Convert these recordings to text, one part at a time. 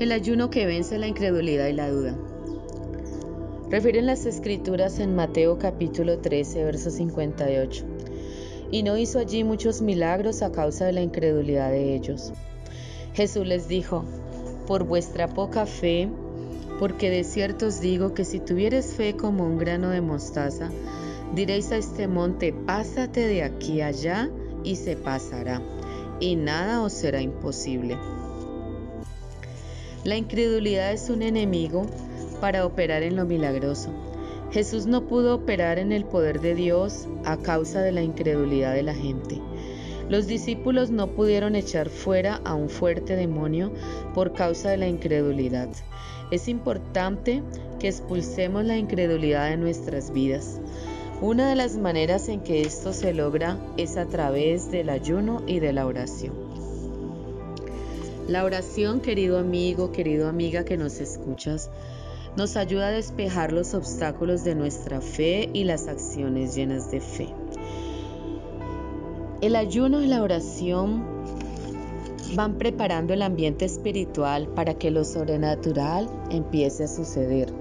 El ayuno que vence la incredulidad y la duda. Refieren las escrituras en Mateo capítulo 13, verso 58. Y no hizo allí muchos milagros a causa de la incredulidad de ellos. Jesús les dijo, por vuestra poca fe, porque de cierto os digo que si tuvieres fe como un grano de mostaza, diréis a este monte, pásate de aquí allá, y se pasará, y nada os será imposible. La incredulidad es un enemigo para operar en lo milagroso. Jesús no pudo operar en el poder de Dios a causa de la incredulidad de la gente. Los discípulos no pudieron echar fuera a un fuerte demonio por causa de la incredulidad. Es importante que expulsemos la incredulidad de nuestras vidas. Una de las maneras en que esto se logra es a través del ayuno y de la oración. La oración, querido amigo, querido amiga que nos escuchas, nos ayuda a despejar los obstáculos de nuestra fe y las acciones llenas de fe. El ayuno y la oración van preparando el ambiente espiritual para que lo sobrenatural empiece a suceder.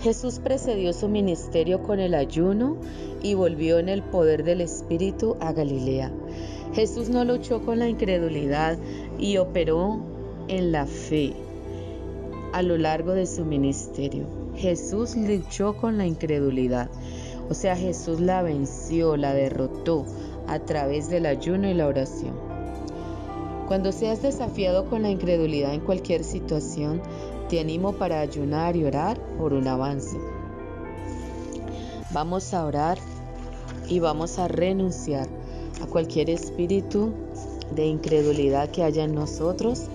Jesús precedió su ministerio con el ayuno y volvió en el poder del Espíritu a Galilea. Jesús no luchó con la incredulidad y operó en la fe a lo largo de su ministerio. Jesús luchó con la incredulidad. O sea, Jesús la venció, la derrotó a través del ayuno y la oración. Cuando seas desafiado con la incredulidad en cualquier situación, te animo para ayunar y orar por un avance. Vamos a orar y vamos a renunciar a cualquier espíritu de incredulidad que haya en nosotros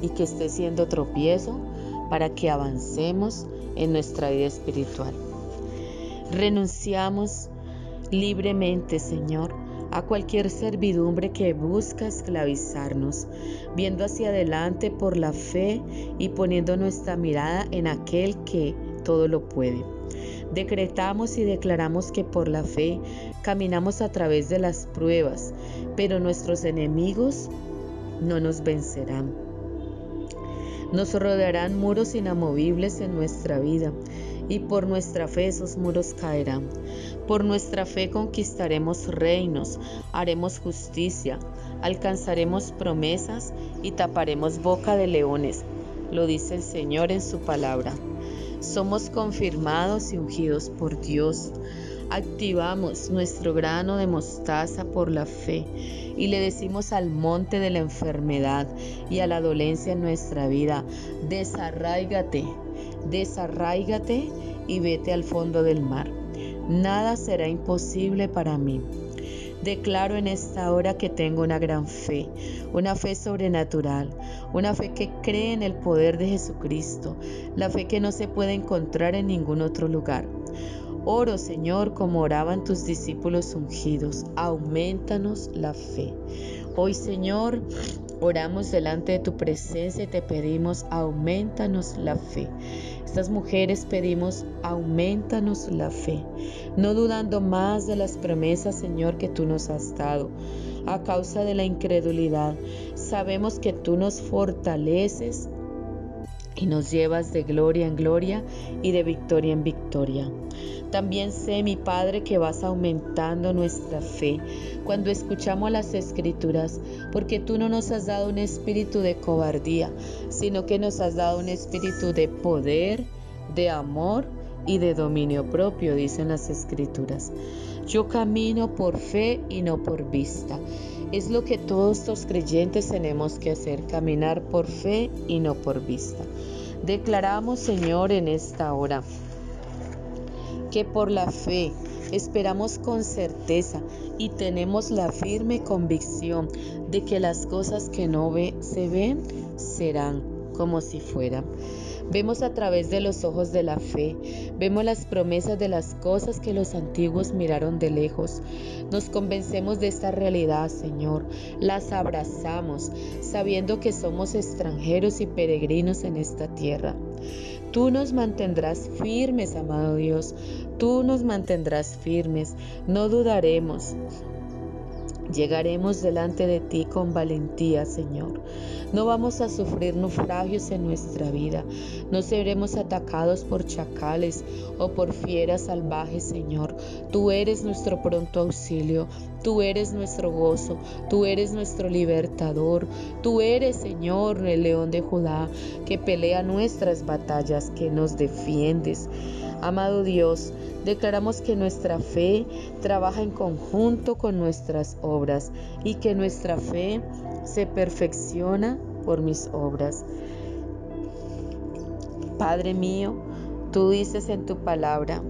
y que esté siendo tropiezo para que avancemos en nuestra vida espiritual. Renunciamos libremente, Señor, a cualquier servidumbre que busca esclavizarnos, viendo hacia adelante por la fe y poniendo nuestra mirada en aquel que todo lo puede. Decretamos y declaramos que por la fe caminamos a través de las pruebas, pero nuestros enemigos no nos vencerán. Nos rodearán muros inamovibles en nuestra vida y por nuestra fe esos muros caerán. Por nuestra fe conquistaremos reinos, haremos justicia, alcanzaremos promesas y taparemos boca de leones. Lo dice el Señor en su palabra. Somos confirmados y ungidos por Dios. Activamos nuestro grano de mostaza por la fe y le decimos al monte de la enfermedad y a la dolencia en nuestra vida, desarráigate, desarráigate y vete al fondo del mar. Nada será imposible para mí. Declaro en esta hora que tengo una gran fe, una fe sobrenatural, una fe que cree en el poder de Jesucristo, la fe que no se puede encontrar en ningún otro lugar. Oro, Señor, como oraban tus discípulos ungidos, aumentanos la fe. Hoy, Señor, oramos delante de tu presencia y te pedimos, aumentanos la fe. Estas mujeres pedimos, aumentanos la fe, no dudando más de las promesas, Señor, que tú nos has dado. A causa de la incredulidad, sabemos que tú nos fortaleces y nos llevas de gloria en gloria y de victoria en victoria. También sé, mi Padre, que vas aumentando nuestra fe cuando escuchamos las escrituras, porque tú no nos has dado un espíritu de cobardía, sino que nos has dado un espíritu de poder, de amor y de dominio propio, dicen las escrituras. Yo camino por fe y no por vista. Es lo que todos los creyentes tenemos que hacer, caminar por fe y no por vista. Declaramos, Señor, en esta hora que por la fe esperamos con certeza y tenemos la firme convicción de que las cosas que no ve, se ven serán como si fueran. Vemos a través de los ojos de la fe, vemos las promesas de las cosas que los antiguos miraron de lejos. Nos convencemos de esta realidad, Señor, las abrazamos, sabiendo que somos extranjeros y peregrinos en esta tierra. Tú nos mantendrás firmes, amado Dios, tú nos mantendrás firmes, no dudaremos. Llegaremos delante de ti con valentía, Señor. No vamos a sufrir naufragios en nuestra vida. No seremos atacados por chacales o por fieras salvajes, Señor. Tú eres nuestro pronto auxilio. Tú eres nuestro gozo. Tú eres nuestro libertador. Tú eres, Señor, el león de Judá, que pelea nuestras batallas, que nos defiendes. Amado Dios, declaramos que nuestra fe trabaja en conjunto con nuestras obras y que nuestra fe se perfecciona por mis obras. Padre mío, tú dices en tu palabra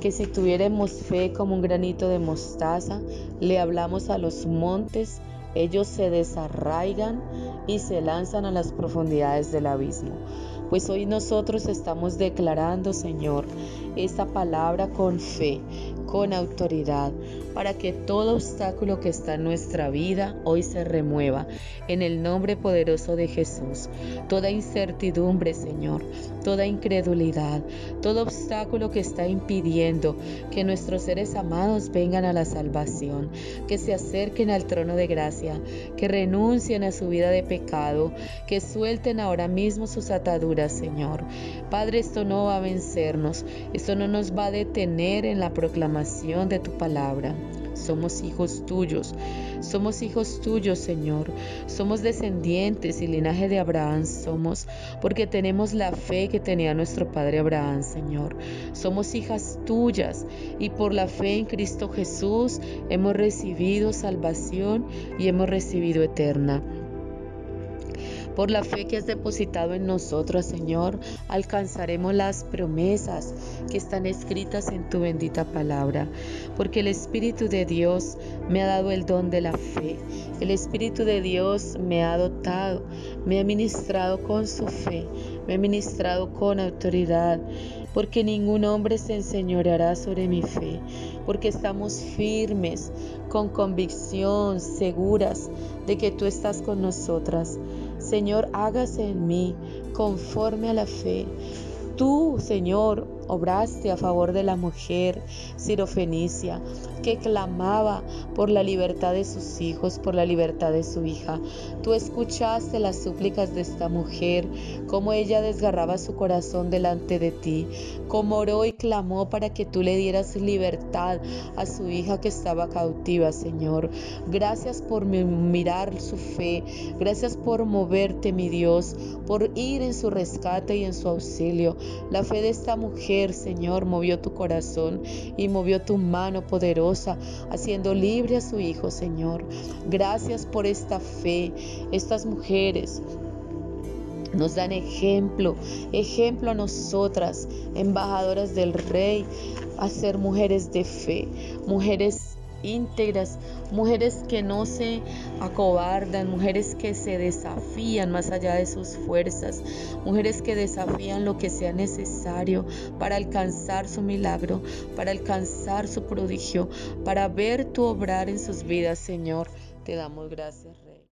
que si tuviéramos fe como un granito de mostaza, le hablamos a los montes, ellos se desarraigan y se lanzan a las profundidades del abismo. Pues hoy nosotros estamos declarando, Señor, esta palabra con fe, con autoridad, para que todo obstáculo que está en nuestra vida hoy se remueva en el nombre poderoso de Jesús. Toda incertidumbre, Señor, toda incredulidad, todo obstáculo que está impidiendo que nuestros seres amados vengan a la salvación, que se acerquen al trono de gracia, que renuncien a su vida de pecado, que suelten ahora mismo sus ataduras, Señor. Padre, esto no va a vencernos, esto no nos va a detener en la proclamación de tu palabra. Somos hijos tuyos, somos hijos tuyos, Señor. Somos descendientes y linaje de Abraham somos, porque tenemos la fe que tenía nuestro Padre Abraham, Señor. Somos hijas tuyas y por la fe en Cristo Jesús hemos recibido salvación y hemos recibido eterna. Por la fe que has depositado en nosotros, Señor, alcanzaremos las promesas que están escritas en tu bendita palabra. Porque el Espíritu de Dios me ha dado el don de la fe. El Espíritu de Dios me ha dotado, me ha ministrado con su fe, me ha ministrado con autoridad porque ningún hombre se enseñoreará sobre mi fe, porque estamos firmes, con convicción, seguras de que tú estás con nosotras. Señor, hágase en mí conforme a la fe. Tú, Señor, obraste a favor de la mujer sirofenicia que clamaba por la libertad de sus hijos, por la libertad de su hija. Tú escuchaste las súplicas de esta mujer, cómo ella desgarraba su corazón delante de ti, cómo oró y clamó para que tú le dieras libertad a su hija que estaba cautiva, Señor. Gracias por mirar su fe, gracias por moverte, mi Dios, por ir en su rescate y en su auxilio. La fe de esta mujer Señor, movió tu corazón y movió tu mano poderosa, haciendo libre a su Hijo, Señor. Gracias por esta fe, estas mujeres nos dan ejemplo, ejemplo a nosotras, embajadoras del Rey, a ser mujeres de fe, mujeres íntegras, mujeres que no se acobardan, mujeres que se desafían más allá de sus fuerzas, mujeres que desafían lo que sea necesario para alcanzar su milagro, para alcanzar su prodigio, para ver tu obrar en sus vidas, Señor. Te damos gracias.